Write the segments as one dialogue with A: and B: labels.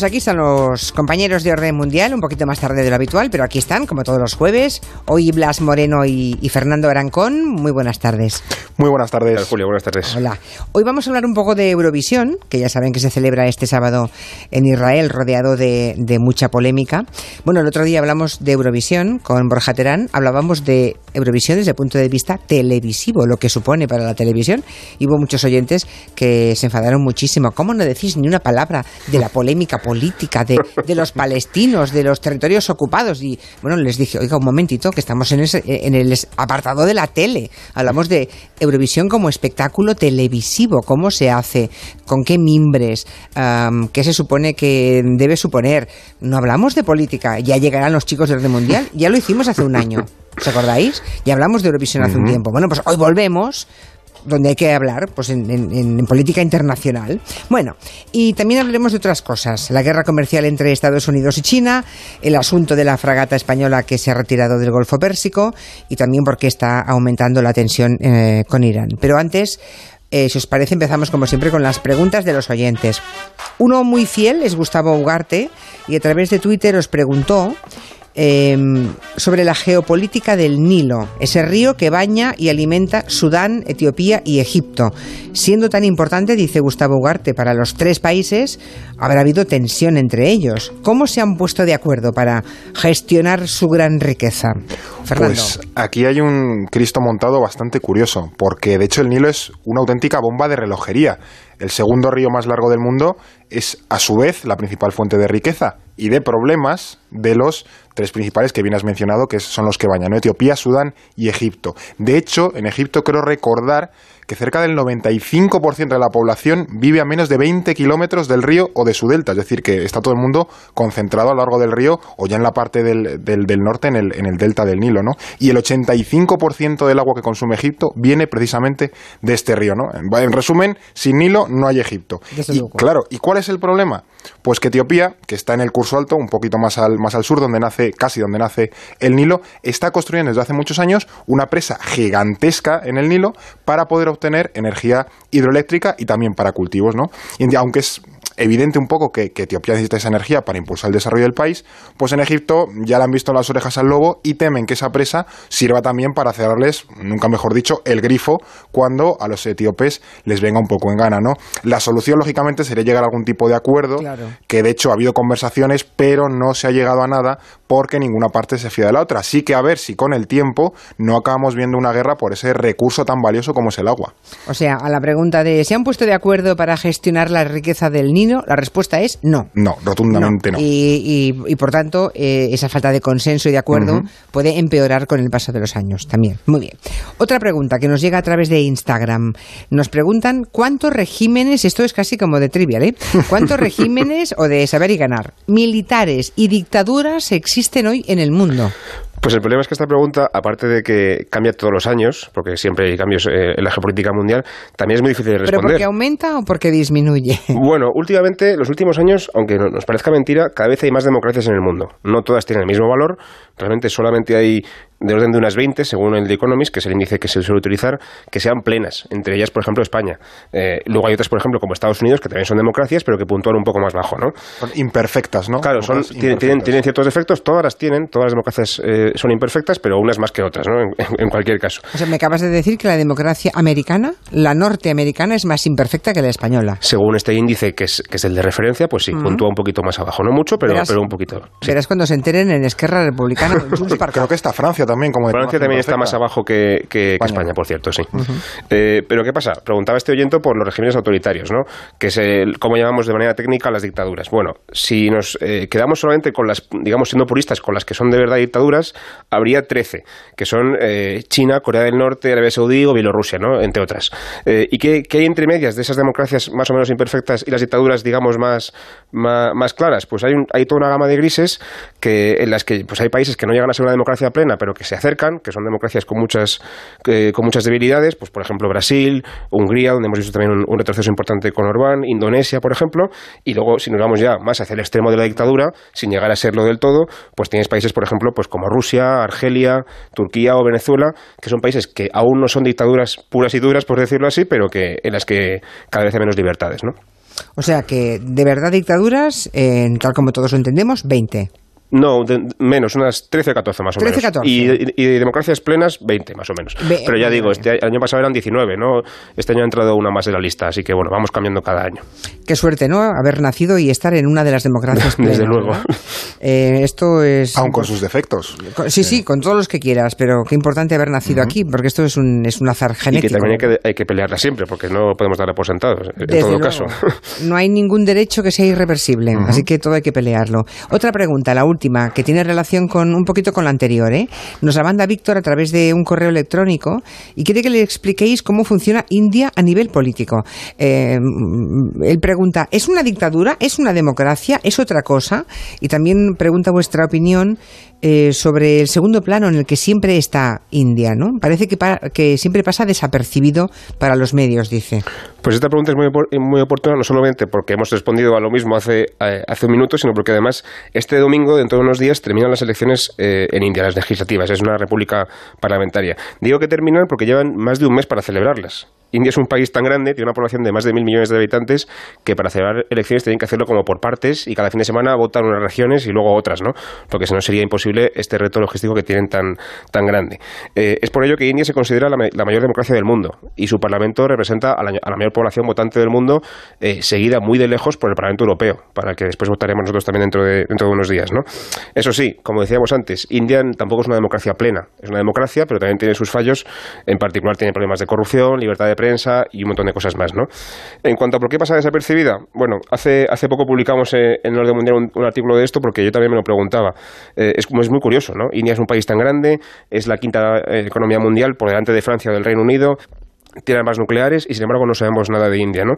A: pues aquí están los compañeros de Orden Mundial, un poquito más tarde de lo habitual, pero aquí están, como todos los jueves. Hoy Blas Moreno y, y Fernando Arancón. Muy buenas tardes.
B: Muy buenas tardes.
C: Hola, Julio, buenas tardes.
A: Hola. Hoy vamos a hablar un poco de Eurovisión, que ya saben que se celebra este sábado en Israel, rodeado de, de mucha polémica. Bueno, el otro día hablamos de Eurovisión con Borja Terán, hablábamos de Eurovisión desde el punto de vista televisivo, lo que supone para la televisión, y hubo muchos oyentes que se enfadaron muchísimo. ¿Cómo no decís ni una palabra de la polémica política de, de los palestinos, de los territorios ocupados? Y bueno, les dije, oiga, un momentito, que estamos en, ese, en el apartado de la tele. Hablamos de Eurovisión como espectáculo televisivo, cómo se hace, con qué mimbres, um, qué se supone que debe suponer. No hablamos de política, ya llegarán los chicos del mundial, ya lo hicimos hace un año. ¿Os acordáis? Ya hablamos de Eurovisión hace un tiempo. Bueno, pues hoy volvemos donde hay que hablar, pues en, en, en, política internacional. Bueno, y también hablaremos de otras cosas. La guerra comercial entre Estados Unidos y China, el asunto de la fragata española que se ha retirado del Golfo Pérsico y también porque está aumentando la tensión eh, con Irán. Pero antes, eh, si os parece, empezamos como siempre con las preguntas de los oyentes. Uno muy fiel es Gustavo Ugarte y a través de Twitter os preguntó eh, sobre la geopolítica del Nilo, ese río que baña y alimenta Sudán, Etiopía y Egipto. Siendo tan importante, dice Gustavo Ugarte, para los tres países, habrá habido tensión entre ellos. ¿Cómo se han puesto de acuerdo para gestionar su gran riqueza? Fernando.
B: Pues aquí hay un Cristo montado bastante curioso, porque de hecho el Nilo es una auténtica bomba de relojería. El segundo río más largo del mundo es a su vez la principal fuente de riqueza y de problemas de los tres principales que bien has mencionado, que son los que bañan, ¿no? Etiopía, Sudán y Egipto. De hecho, en Egipto creo recordar que cerca del 95% de la población vive a menos de 20 kilómetros del río o de su delta, es decir, que está todo el mundo concentrado a lo largo del río o ya en la parte del, del, del norte, en el, en el, delta del Nilo, ¿no? Y el 85% del agua que consume Egipto viene precisamente de este río, ¿no? En resumen, sin Nilo no hay Egipto. Y, claro, ¿y cuál es el problema? Pues que Etiopía, que está en el curso alto, un poquito más al, más al sur, donde nace, casi donde nace el Nilo, está construyendo desde hace muchos años una presa gigantesca en el Nilo para poder obtener energía hidroeléctrica y también para cultivos, ¿no? Y aunque es evidente un poco que, que, Etiopía necesita esa energía para impulsar el desarrollo del país, pues en Egipto ya le han visto las orejas al lobo y temen que esa presa sirva también para cerrarles, nunca mejor dicho, el grifo cuando a los etíopes les venga un poco en gana, ¿no? La solución, lógicamente, sería llegar a algún tipo de acuerdo, claro. que de hecho ha habido conversaciones, pero no se ha llegado a nada porque ninguna parte se fía de la otra. Así que a ver si con el tiempo no acabamos viendo una guerra por ese recurso tan valioso como es el agua.
A: O sea, a la pregunta de ¿se han puesto de acuerdo para gestionar la riqueza del Nilo? la respuesta es no.
B: No, rotundamente no.
A: no. Y, y, y, por tanto, eh, esa falta de consenso y de acuerdo uh -huh. puede empeorar con el paso de los años también. Muy bien. Otra pregunta que nos llega a través de Instagram. Nos preguntan cuántos regímenes, esto es casi como de trivial, ¿eh? ¿Cuántos regímenes o de saber y ganar, militares y dictaduras existen hoy en el mundo?
C: Pues el problema es que esta pregunta, aparte de que cambia todos los años, porque siempre hay cambios eh, en la geopolítica mundial, también es muy difícil de responder.
A: ¿Pero porque aumenta o porque disminuye?
C: Bueno, últimamente, los últimos años, aunque nos parezca mentira, cada vez hay más democracias en el mundo. No todas tienen el mismo valor, realmente solamente hay de orden de unas 20, según el The Economist, que es el índice que se suele utilizar, que sean plenas. Entre ellas, por ejemplo, España. Eh, luego hay otras, por ejemplo, como Estados Unidos, que también son democracias, pero que puntúan un poco más bajo, ¿no?
B: Son imperfectas, ¿no?
C: Claro, son, tienen, tienen, tienen, ciertos defectos, todas las tienen, todas las democracias eh, son imperfectas, pero unas más que otras, ¿no? En, en, cualquier caso.
A: O sea, me acabas de decir que la democracia americana, la norteamericana, es más imperfecta que la española.
C: Según este índice, que es, que es el de referencia, pues sí, uh -huh. puntúa un poquito más abajo. No mucho, pero,
A: verás,
C: pero un poquito. Sí.
A: Verás cuando se enteren en Esquerra Republicana.
B: Creo que está Francia también como
C: Francia también está más abajo que, que, España. que España. por cierto, sí. Uh -huh. eh, pero ¿qué pasa? Preguntaba este oyente por los regímenes autoritarios, ¿no? Que es el, cómo llamamos de manera técnica las dictaduras. Bueno, si nos eh, quedamos solamente con las, digamos, siendo puristas, con las que son de verdad dictaduras, habría 13, que son eh, China, Corea del Norte, Arabia Saudí o Bielorrusia, ¿no? Entre otras. Eh, ¿Y qué, qué, hay entre medias de esas democracias más o menos imperfectas y las dictaduras, digamos, más, más, claras? Pues hay, un, hay toda una gama de grises que, en las que pues hay países que no llegan a ser una democracia plena, pero que se acercan, que son democracias con muchas, con muchas debilidades, pues por ejemplo Brasil, Hungría, donde hemos visto también un, un, retroceso importante con Orbán, Indonesia, por ejemplo, y luego si nos vamos ya más hacia el extremo de la dictadura, sin llegar a serlo del todo, pues tienes países, por ejemplo, pues como Rusia, Argelia, Turquía o Venezuela, que son países que aún no son dictaduras puras y duras, por decirlo así, pero que en las que cada vez hay menos libertades, ¿no?
A: O sea que, de verdad, dictaduras, tal como todos lo entendemos, 20.
C: No, menos, unas 13 o 14 más o 13, menos. 14. Y, y, democracias plenas, 20 más o menos. Pero ya digo, este año pasado eran 19, ¿no? Este año ha entrado una más en la lista, así que bueno, vamos cambiando cada año.
A: Qué suerte, ¿no? Haber nacido y estar en una de las democracias plenas.
C: Desde luego.
A: Eh, esto es...
B: Aún con sus defectos.
A: sí, sí, con todos los que quieras, pero qué importante haber nacido aquí, porque esto es un, es un azar genético.
C: Y que también hay que, hay que pelearla siempre, porque no podemos darla por sentados, en todo caso.
A: No hay ningún derecho que sea irreversible, así que todo hay que pelearlo. Otra pregunta, la última, que tiene relación con un poquito con la anterior. ¿eh? Nos la manda Víctor a través de un correo electrónico y quiere que le expliquéis cómo funciona India a nivel político. Eh, él pregunta, ¿es una dictadura? ¿Es una democracia? ¿Es otra cosa? Y también pregunta vuestra opinión eh, sobre el segundo plano en el que siempre está India, ¿no? Parece que, siempre pasa desapercibido para los medios, dice.
C: Pues esta pregunta es muy, muy oportuna, no solamente porque hemos respondido a lo mismo hace, eh, hace un minuto, sino porque además este domingo, dentro de unos días, terminan las elecciones eh, en India, las legislativas. Es una república parlamentaria. Digo que terminan porque llevan más de un mes para celebrarlas. India es un país tan grande, tiene una población de más de mil millones de habitantes, que para celebrar elecciones tienen que hacerlo como por partes y cada fin de semana votan unas regiones y luego otras, ¿no? Porque si no sería imposible este reto logístico que tienen tan, tan grande. Eh, es por ello que India se considera la, mayor democracia del mundo y su parlamento representa a la, mayor población votante del mundo, eh, seguida muy de lejos por el Parlamento Europeo, para que después votaremos nosotros también dentro de, dentro de unos días, ¿no? Eso sí, como decíamos antes, India tampoco es una democracia plena. Es una democracia, pero también tiene sus fallos. En particular tiene problemas de corrupción, libertad de prensa y un montón de cosas más, ¿no? En cuanto a por qué pasa desapercibida, bueno, hace, hace poco publicamos en el Orden Mundial un, artículo de esto porque yo también me lo preguntaba. Eh, es, es muy curioso, ¿no? India es un país tan grande, es la quinta eh, economía mundial por delante de Francia o del Reino Unido, tiene armas nucleares y sin embargo no sabemos nada de India, ¿no?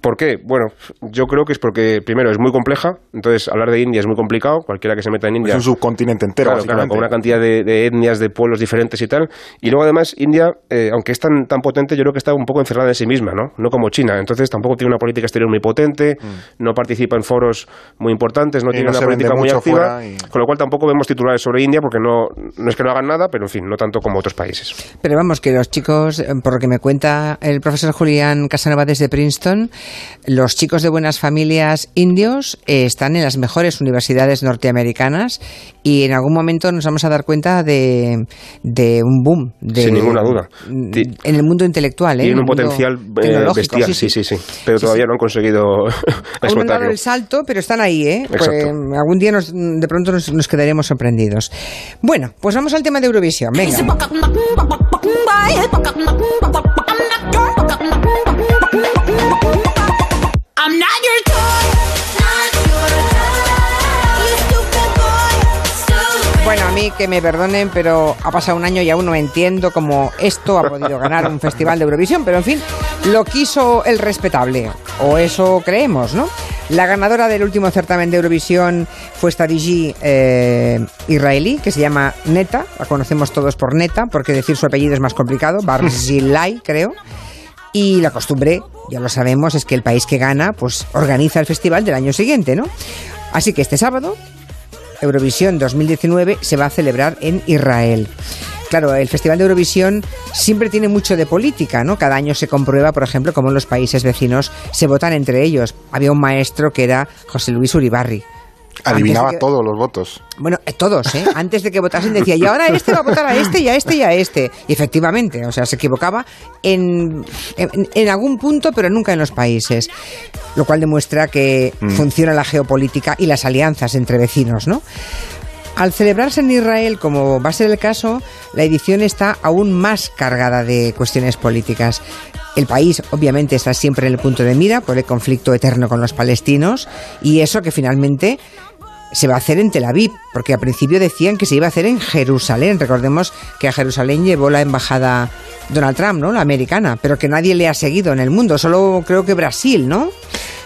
C: ¿Por qué? Bueno, yo creo que es porque primero es muy compleja, entonces hablar de India es muy complicado, cualquiera que se meta en India.
B: Es un subcontinente entero,
C: claro, claro con una cantidad de, etnias, de pueblos diferentes y tal. Y luego además India, eh, aunque es tan, tan potente, yo creo que está un poco encerrada en sí misma, ¿no? No como China, entonces tampoco tiene una política exterior muy potente, mm. no participa en foros muy importantes, no tiene una política muy activa, con lo cual tampoco vemos titulares sobre India porque no, no es que no hagan nada, pero en fin, no tanto como otros países.
A: Pero vamos, que los chicos, eh, por lo que me cuenta el profesor Julián Casanova desde Princeton, los chicos de buenas familias indios eh, están en las mejores universidades norteamericanas y en algún momento nos vamos a dar cuenta de, un boom. De,
C: Sin ninguna duda.
A: En el mundo intelectual. ¿eh?
C: Tienen un potencial eh, bestial, sí sí. sí, Pero todavía no han conseguido
A: Aún no han dado el salto, pero están ahí. ¿eh? Pues, algún día de pronto nos, nos quedaremos sorprendidos. Bueno, pues vamos al tema de Eurovisión. Venga. Bueno, a mí que me perdonen, pero ha pasado un año y aún no entiendo cómo esto ha podido ganar un festival de Eurovisión, pero en fin, lo quiso el respetable, o eso creemos, ¿no? La ganadora del último certamen de Eurovisión fue esta DJ eh, israelí, que se llama Neta, la conocemos todos por Neta, porque decir su apellido es más complicado, Barzilai, creo. Y la costumbre, ya lo sabemos, es que el país que gana, pues organiza el festival del año siguiente, ¿no? Así que este sábado, Eurovisión 2019 se va a celebrar en Israel. Claro, el Festival de Eurovisión siempre tiene mucho de política, ¿no? Cada año se comprueba, por ejemplo, cómo los países vecinos se votan entre ellos. Había un maestro que era José Luis Uribarri,
B: Adivinaba todos los votos.
A: Bueno, eh, todos, ¿eh? Antes de que votasen decía, y ahora este va a votar a este y a este y a este. Y efectivamente, o sea, se equivocaba en, en, algún punto, pero nunca en los países. Lo cual demuestra que mm. funciona la geopolítica y las alianzas entre vecinos, ¿no? Al celebrarse en Israel, como va a ser el caso, la edición está aún más cargada de cuestiones políticas. El país, obviamente, está siempre en el punto de mira por el conflicto eterno con los palestinos y eso que finalmente se va a hacer en Tel Aviv, porque al principio decían que se iba a hacer en Jerusalén. Recordemos que a Jerusalén llevó la embajada Donald Trump, ¿no? La americana, pero que nadie le ha seguido en el mundo, solo creo que Brasil, ¿no?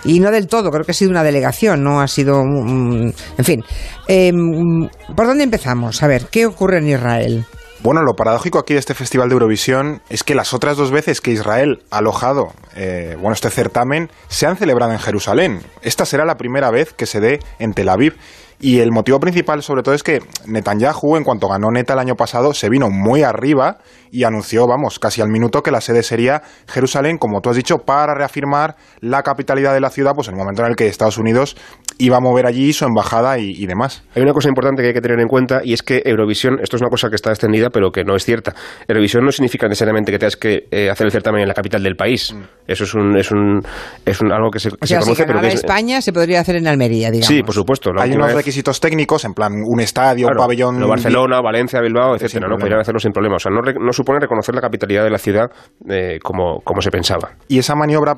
A: Y no del todo, creo que ha sido una delegación, no ha sido... en fin, em, ¿por dónde empezamos? A ver, ¿qué ocurre en Israel?
B: Bueno, lo paradójico aquí de este Festival de Eurovisión es que las otras dos veces que Israel ha alojado eh, bueno, este certamen se han celebrado en Jerusalén. Esta será la primera vez que se dé en Tel Aviv. Y el motivo principal, sobre todo, es que Netanyahu, en cuanto ganó Neta el año pasado, se vino muy arriba y anunció, vamos, casi al minuto que la sede sería Jerusalén, como tú has dicho, para reafirmar la capitalidad de la ciudad, pues en el momento en el que Estados Unidos iba a mover allí su embajada y, demás.
C: Hay una cosa importante que hay que tener en cuenta y es que Eurovisión, esto es una cosa que está extendida, pero que no es cierta. Eurovisión no significa necesariamente que tengas que eh, hacer el certamen en la capital del país. Mm. Eso es un, es un, es un algo que se,
A: o sea,
C: conoce,
A: si pero que España se podría hacer en Almería, digamos.
C: Sí, por supuesto.
B: Hay unos requisitos técnicos, en plan un estadio, un pabellón.
C: Barcelona, Valencia, Bilbao, etcétera, ¿no? Podrían hacerlo sin problema. O sea, no, no supone reconocer la capitalidad de la ciudad eh, como, como se pensaba.
B: Y esa maniobra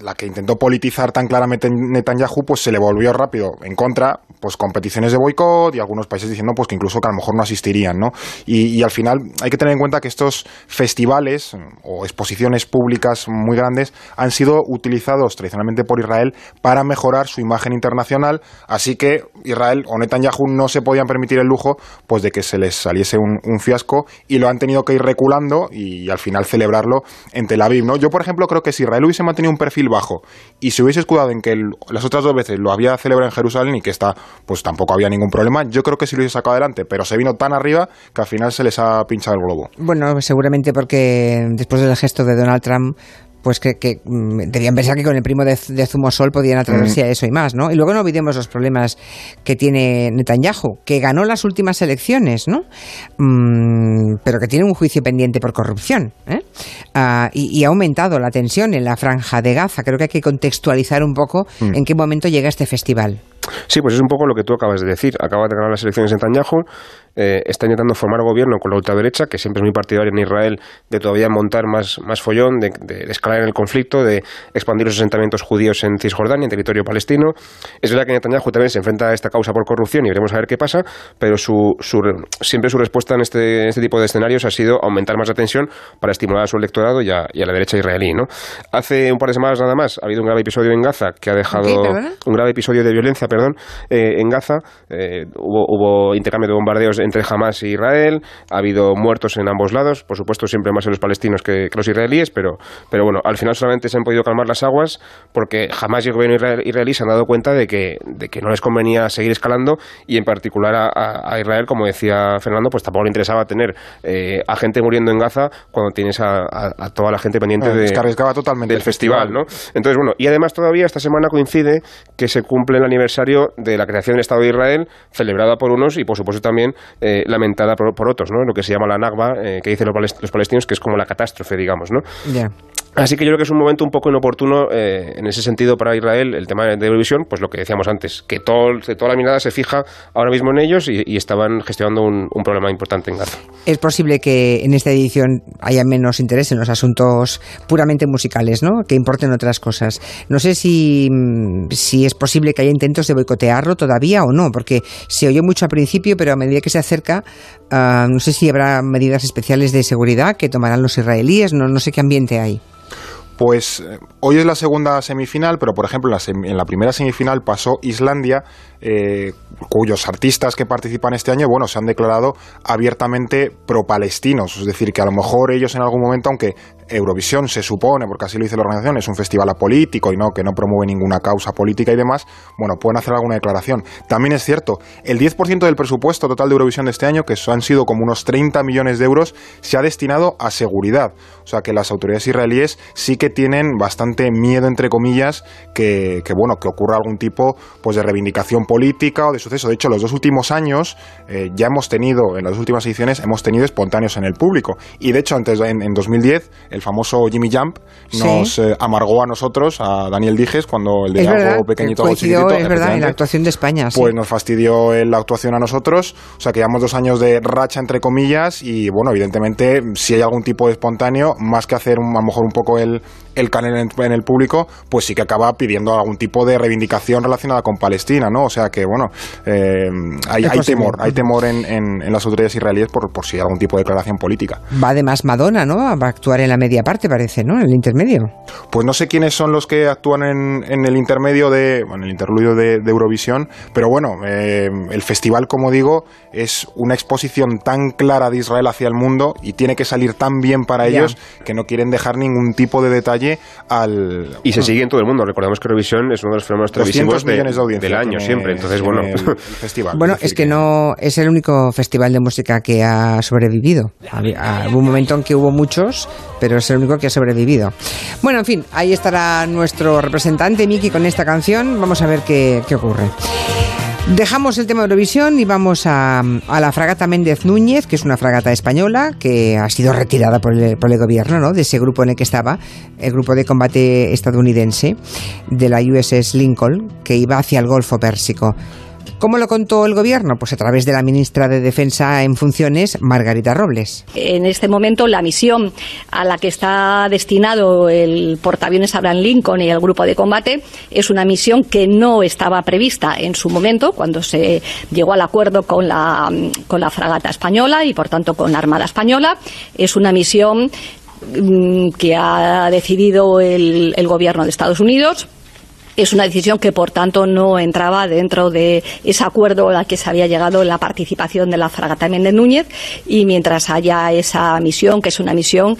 B: la que intentó politizar tan claramente Netanyahu, pues se le volvió rápido en contra, pues competiciones de boicot y algunos países diciendo pues que incluso que a lo mejor no asistirían, ¿no? Y, al final hay que tener en cuenta que estos festivales o exposiciones públicas muy grandes han sido utilizados tradicionalmente por Israel para mejorar su imagen internacional, así que Israel o Netanyahu no se podían permitir el lujo pues de que se les saliese un, fiasco y lo han tenido que ir reculando y, al final celebrarlo en Tel Aviv, ¿no? Yo, por ejemplo, creo que si Israel hubiese mantenido un perfil bajo y se hubiese escudado en que las otras dos veces lo había celebrado en Jerusalén y que está, pues tampoco había ningún problema, yo creo que sí lo hubiese sacado adelante, pero se vino tan arriba que al final se les ha pinchado el globo.
A: Bueno, seguramente porque después del gesto de Donald Trump pues que, que, mm, debían pensar que con el primo de, de Zumosol podían atreverse a eso y más, ¿no? Y luego no olvidemos los problemas que tiene Netanyahu, que ganó las últimas elecciones, ¿no? Mm, pero que tiene un juicio pendiente por corrupción, ¿eh? Ah, y, ha aumentado la tensión en la franja de Gaza. Creo que hay que contextualizar un poco en qué momento llega este festival.
C: Sí, pues es un poco lo que tú acabas de decir. Acaba de ganar las elecciones en Netanyahu, eh, está intentando formar gobierno con la ultraderecha, que siempre es muy partidaria en Israel de todavía montar más, más follón, de, escalar en el conflicto, de expandir los asentamientos judíos en Cisjordania, en territorio palestino. Es verdad que Netanyahu también se enfrenta a esta causa por corrupción y veremos a ver qué pasa, pero su, siempre su respuesta en este, este tipo de escenarios ha sido aumentar más la tensión para estimular a su electorado y a, la derecha israelí. ¿no? Hace un par de semanas nada más ha habido un grave episodio en Gaza que ha dejado un grave episodio de violencia perdón, eh, en Gaza. Eh, hubo, hubo intercambio de bombardeos entre Hamas e Israel, ha habido muertos en ambos lados, por supuesto siempre más en los palestinos que, los israelíes, pero, pero bueno, al final solamente se han podido calmar las aguas porque Hamas y el gobierno israelí se han dado cuenta de que, de que no les convenía seguir escalando y en particular a, Israel, como decía Fernando, pues tampoco le interesaba tener eh, a gente muriendo en Gaza cuando tienes a, toda la gente pendiente de,
B: totalmente
C: del festival, ¿no? Entonces, bueno, y además todavía esta semana coincide que se cumple el aniversario de la creación del Estado de Israel, celebrada por unos y por supuesto también eh, lamentada por, otros, ¿no? Lo que se llama la Nagba, eh, que dicen los, palestinos, que es como la catástrofe, digamos, ¿no? Así que yo creo que es un momento un poco inoportuno eh, en ese sentido para Israel, el tema de Eurovisión, pues lo que decíamos antes, que todo, toda la mirada se fija ahora mismo en ellos y, estaban gestionando un, problema importante en Gaza.
A: Es posible que en esta edición haya menos interés en los asuntos puramente musicales, ¿no? Que importen otras cosas. No sé si, si es posible que haya intentos de boicotearlo todavía o no, porque se oyó mucho al principio, pero a medida que se acerca, ah, no sé si habrá medidas especiales de seguridad que tomarán los israelíes, no, no sé qué ambiente hay.
B: Pues eh, hoy es la segunda semifinal, pero por ejemplo en la, primera semifinal pasó Islandia, eh, cuyos artistas que participan este año, bueno, se han declarado abiertamente pro-palestinos, es decir, que a lo mejor ellos en algún momento, aunque Eurovisión se supone, porque así lo dice la organización, es un festival apolítico y no que no promueve ninguna causa política y demás, bueno, pueden hacer alguna declaración. También es cierto, el 10% del presupuesto total de Eurovisión de este año, que han sido como unos 30 millones de euros, se ha destinado a seguridad. O sea que las autoridades israelíes sí que tienen bastante miedo, entre comillas, que, bueno, que ocurra algún tipo pues, de reivindicación política o de suceso. De hecho, los dos últimos años eh, ya hemos tenido, en las últimas ediciones, hemos tenido espontáneos en el público. Y de hecho, antes en, en 2010, el famoso Jimmy Jump nos eh, amargó a nosotros, a Daniel Dijes, cuando el de algo pequeñito, algo chiquitito.
A: Es verdad, en la actuación de España.
B: Pues nos fastidió la actuación a nosotros. O sea, que llevamos dos años de racha, entre comillas, y bueno, evidentemente, si hay algún tipo de espontáneo, más que hacer a lo mejor un poco el, el canal en, el público, pues sí que acaba pidiendo algún tipo de reivindicación relacionada con Palestina, ¿no? O sea, que, bueno, eh, hay, temor, hay temor en, en, las autoridades israelíes por, por si hay algún tipo de declaración política.
A: Va además Madonna, ¿no? Va a actuar en la media parte, parece, ¿no? En el intermedio.
B: Pues no sé quiénes son los que actúan en, en el intermedio de, bueno, el interludio de, Eurovisión, pero bueno, eh, el festival, como digo, es una exposición tan clara de Israel hacia el mundo y tiene que salir tan bien para ellos que no quieren dejar ningún tipo de detalle al...
C: Y se sigue en todo el mundo. Recordemos que Eurovisión es uno de los fenómenos televisivos del año siempre. Entonces, bueno...
A: festival, bueno, es que no es el único festival de música que ha sobrevivido. hubo un momento en que hubo muchos, pero es el único que ha sobrevivido. Bueno, en fin, ahí estará nuestro representante, Miki, con esta canción. Vamos a ver qué, qué ocurre. Dejamos el tema de Eurovisión y vamos a, la fragata Méndez Núñez, que es una fragata española que ha sido retirada por el, por el gobierno ¿no? de ese grupo en el que estaba, el grupo de combate estadounidense de la USS Lincoln, que iba hacia el Golfo Pérsico. ¿Cómo lo contó el Gobierno? Pues a través de la ministra de Defensa en funciones, Margarita Robles.
D: En este momento, la misión a la que está destinado el portaaviones Abraham Lincoln y el grupo de combate es una misión que no estaba prevista en su momento, cuando se llegó al acuerdo con la, con la fragata española y, por tanto, con la Armada Española. Es una misión mm, que ha decidido el, el Gobierno de Estados Unidos es una decisión que, por tanto, no entraba dentro de ese acuerdo al que se había llegado la participación de la fragata Méndez Núñez y mientras haya esa misión, que es una misión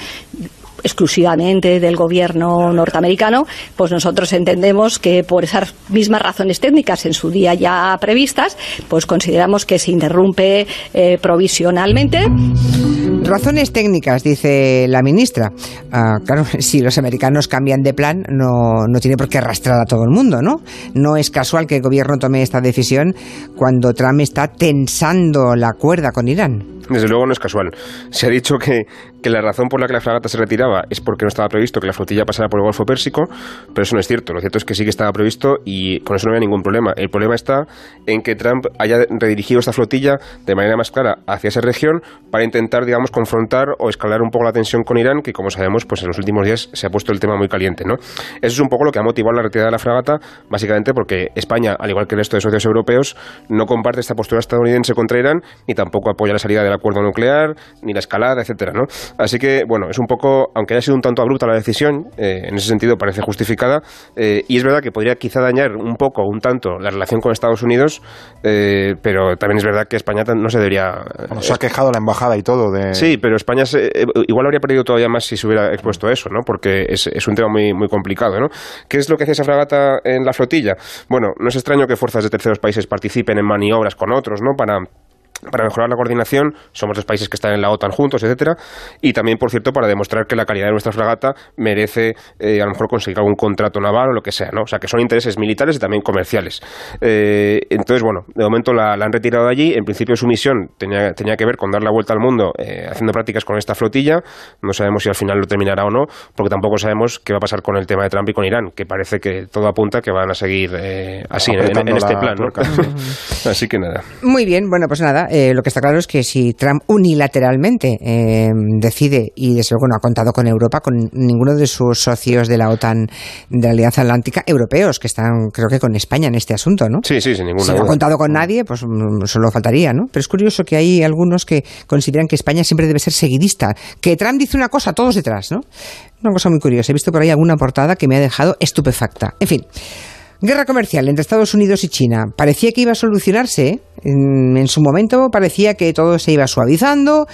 D: exclusivamente del gobierno norteamericano, pues nosotros entendemos que por esas mismas razones técnicas en su día ya previstas, pues consideramos que se interrumpe eh, provisionalmente.
A: Razones técnicas, dice la ministra. Ah, claro, si los americanos cambian de plan, no, no tiene por qué arrastrar a todo el mundo, ¿no? No es casual que el gobierno tome esta decisión cuando Trump está tensando la cuerda con Irán.
C: Desde luego no es casual. Se ha dicho que, que, la razón por la que la fragata se retiraba es porque no estaba previsto que la flotilla pasara por el Golfo Pérsico, pero eso no es cierto. Lo cierto es que sí que estaba previsto y con eso no había ningún problema. El problema está en que Trump haya redirigido esta flotilla de manera más clara hacia esa región para intentar, digamos, confrontar o escalar un poco la tensión con Irán, que como sabemos, pues en los últimos días se ha puesto el tema muy caliente, ¿no? Eso es un poco lo que ha motivado la retirada de la fragata, básicamente porque España, al igual que el resto de socios europeos, no comparte esta postura estadounidense contra Irán ni tampoco apoya la salida de la acuerdo nuclear, ni la escalada, etcétera, ¿no? Así que, bueno, es un poco, aunque haya sido un tanto abrupta la decisión, eh, en ese sentido parece justificada, eh, y es verdad que podría quizá dañar un poco, un tanto, la relación con Estados Unidos, eh, pero también es verdad que España no se debería...
B: se ha quejado la embajada y todo de...
C: Sí, pero España igual habría perdido todavía más si se hubiera expuesto eso, ¿no? Porque es, es un tema muy, muy complicado, ¿no? ¿Qué es lo que hace esa fragata en la flotilla? Bueno, no es extraño que fuerzas de terceros países participen en maniobras con otros, ¿no? Para para mejorar la coordinación, somos los países que están en la OTAN juntos, etcétera, y también, por cierto, para demostrar que la calidad de nuestra fragata merece eh, a lo mejor conseguir algún contrato naval o lo que sea, ¿no? O sea, que son intereses militares y también comerciales. Eh, entonces, bueno, de momento la, han retirado de allí. En principio, su misión tenía, tenía que ver con dar la vuelta al mundo eh, haciendo prácticas con esta flotilla. No sabemos si al final lo terminará o no, porque tampoco sabemos qué va a pasar con el tema de Trump y con Irán, que parece que todo apunta que van a seguir así, en, este plan, ¿no? así que nada.
A: Muy bien, bueno, pues nada. Eh, lo que está claro es que si Trump unilateralmente eh, decide, y desde luego no ha contado con Europa, con ninguno de sus socios de la OTAN, de la Alianza Atlántica, europeos, que están creo que con España en este asunto, ¿no?
C: Sí, sí, sin ninguna
A: Si no ha contado con nadie, pues mm, solo faltaría, ¿no? Pero es curioso que hay algunos que consideran que España siempre debe ser seguidista, que Trump dice una cosa, todos detrás, ¿no? Una cosa muy curiosa. He visto por ahí alguna portada que me ha dejado estupefacta. En fin. Guerra comercial entre Estados Unidos y China. Parecía que iba a solucionarse. ¿eh? En, su momento parecía que todo se iba suavizando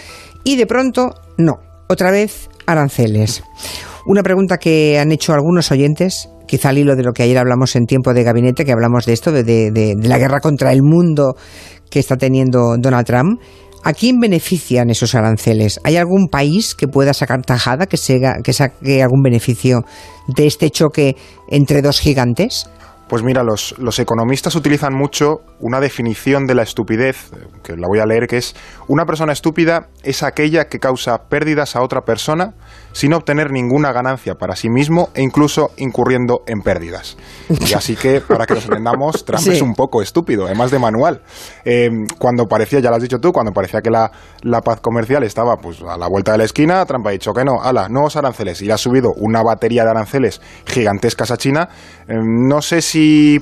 A: y de pronto no. Otra vez aranceles. Una pregunta que han hecho algunos oyentes, quizá al hilo de lo que ayer hablamos en tiempo de gabinete, que hablamos de esto, de, la guerra contra el mundo que está teniendo Donald Trump. ¿A quién benefician esos aranceles? ¿Hay algún país que pueda sacar tajada, que, que saque algún beneficio de este choque entre dos gigantes?
B: Pues mira, los, los, economistas utilizan mucho una definición de la estupidez, que la voy a leer, que es una persona estúpida es aquella que causa pérdidas a otra persona sin obtener ninguna ganancia para sí mismo e incluso incurriendo en pérdidas. Y así que, para que nos entendamos, Trump es un poco estúpido, además de manual. Eh, cuando parecía, ya lo has dicho tú, cuando parecía que la, la, paz comercial estaba pues a la vuelta de la esquina, Trump ha dicho que no, ala, nuevos aranceles, y ha subido una batería de aranceles gigantescas a China. Eh, no sé si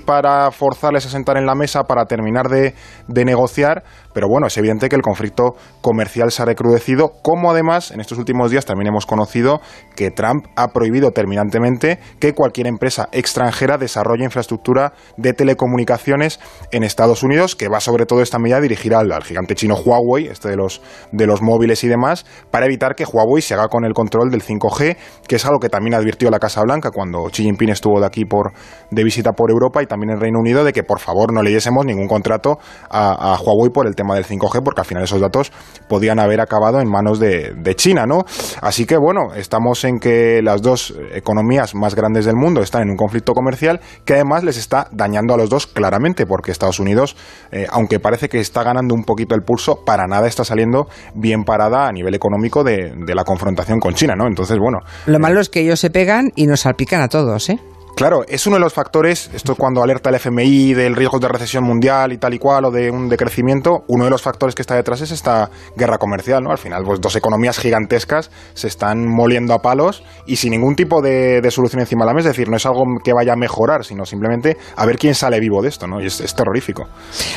B: para forzarles a sentar en la mesa, para terminar de, de negociar, pero bueno, es evidente que el conflicto comercial se ha recrudecido, como además en estos últimos días también hemos conocido que Trump ha prohibido terminantemente que cualquier empresa extranjera desarrolle infraestructura de telecomunicaciones en Estados Unidos, que va sobre todo esta medida dirigida al, gigante chino Huawei, este de los, de los móviles y demás, para evitar que Huawei se haga con el control del 5G, que es algo que también advirtió la Casa Blanca cuando Xi Jinping estuvo de aquí por, de visita por Europa y también en Reino Unido, de que por favor no leyésemos ningún contrato a, a Huawei por el tema del 5G, porque al final esos datos podían haber acabado en manos de, China, ¿no? Así que bueno, estamos en que las dos economías más grandes del mundo están en un conflicto comercial que además les está dañando a los dos claramente, porque Estados Unidos, eh, aunque parece que está ganando un poquito el pulso, para nada está saliendo bien parada a nivel económico de, de la confrontación con China, ¿no? Entonces, bueno.
A: Lo malo es que ellos se pegan y nos salpican a todos, ¿eh?
B: Claro, es uno de los factores, esto cuando alerta el FMI del riesgo de recesión mundial y tal y cual, o de un decrecimiento, uno de los factores que está detrás es esta guerra comercial, ¿no? Al final, pues dos economías gigantescas se están moliendo a palos y sin ningún tipo de, solución encima de la mesa, es decir, no es algo que vaya a mejorar, sino simplemente a ver quién sale vivo de esto, ¿no? Y es, terrorífico.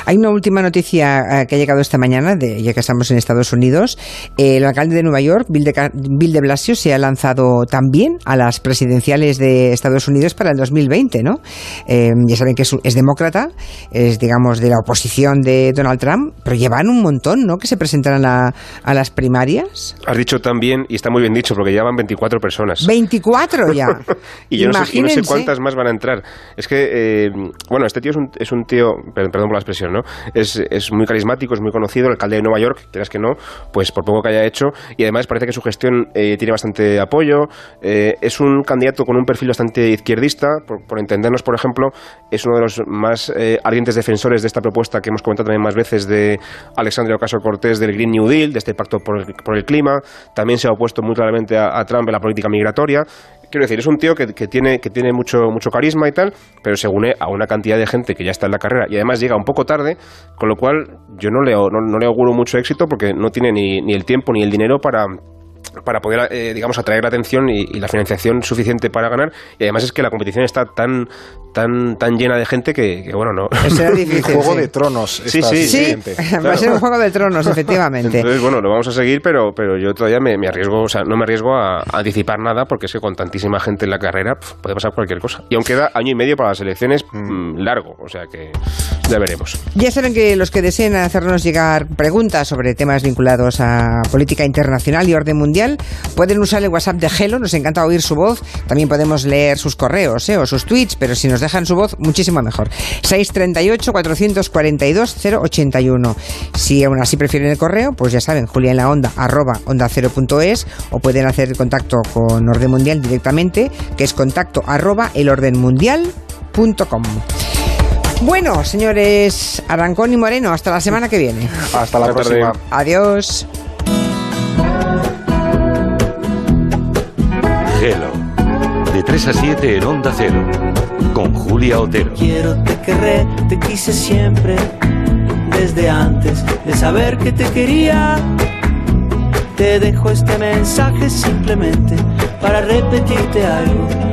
A: Hay una última noticia eh, que ha llegado esta mañana, de, ya que estamos en Estados Unidos. el alcalde de Nueva York, Bill de, Bill de Blasio, se ha lanzado también a las presidenciales de Estados Unidos para el 2020, ¿no? Eh, ya saben que es, demócrata, es, digamos, de la oposición de Donald Trump, pero llevan un montón, ¿no?, que se presentarán a, las primarias.
C: Has dicho también, y está muy bien dicho, porque llevan 24 personas.
A: ¡24 ya!
C: y yo no sé, cuántas más van a entrar. Es que, eh, bueno, este tío es un, es un tío, perdón, por la expresión, ¿no? Es, es, muy carismático, es muy conocido, el alcalde de Nueva York, quieras que no, pues por poco que haya hecho, y además parece que su gestión eh, tiene bastante apoyo, es un candidato con un perfil bastante izquierdista, por, entendernos, por ejemplo, es uno de los más eh, ardientes defensores de esta propuesta que hemos comentado también más veces de Alexandria Ocasio Cortés del Green New Deal, de este pacto por el, clima. También se ha opuesto muy claramente a, Trump en la política migratoria. Quiero decir, es un tío que, tiene, que tiene mucho, mucho carisma y tal, pero se une a una cantidad de gente que ya está en la carrera y además llega un poco tarde, con lo cual yo no le, no, le auguro mucho éxito porque no tiene ni, ni el tiempo ni el dinero para para poder, eh, digamos, atraer la atención y, la financiación suficiente para ganar. Y además es que la competición está tan, tan, tan llena de gente que, bueno, no.
A: Será difícil.
B: juego de tronos.
C: Sí, sí,
A: sí. Va a ser un juego de tronos, efectivamente.
C: Entonces, bueno, lo vamos a seguir, pero, pero yo todavía me, arriesgo, o sea, no me arriesgo a, anticipar nada porque es que con tantísima gente en la carrera puede pasar cualquier cosa. Y aún queda año y medio para las elecciones mm. Mm, largo, o sea que ya veremos.
A: Ya saben que los que deseen hacernos llegar preguntas sobre temas vinculados a política internacional y orden mundial Pueden usar el WhatsApp de Gelo, nos encanta oír su voz. También podemos leer sus correos ¿eh? o sus tweets, pero si nos dejan su voz, muchísimo mejor. 638-442-081. Si aún así prefieren el correo, pues ya saben, Julia en la onda, arroba onda cero punto es, o pueden hacer contacto con Orden Mundial directamente, que es contacto arroba elordenmundial.com. Bueno, señores Arancón y Moreno, hasta la semana que viene.
B: Hasta la próxima.
A: Adiós.
E: De 3 a 7 en Onda Cero. Con Julia Otero.
F: Quiero, te querré, te quise siempre. Desde antes de saber que te quería. Te dejo este mensaje simplemente para repetirte algo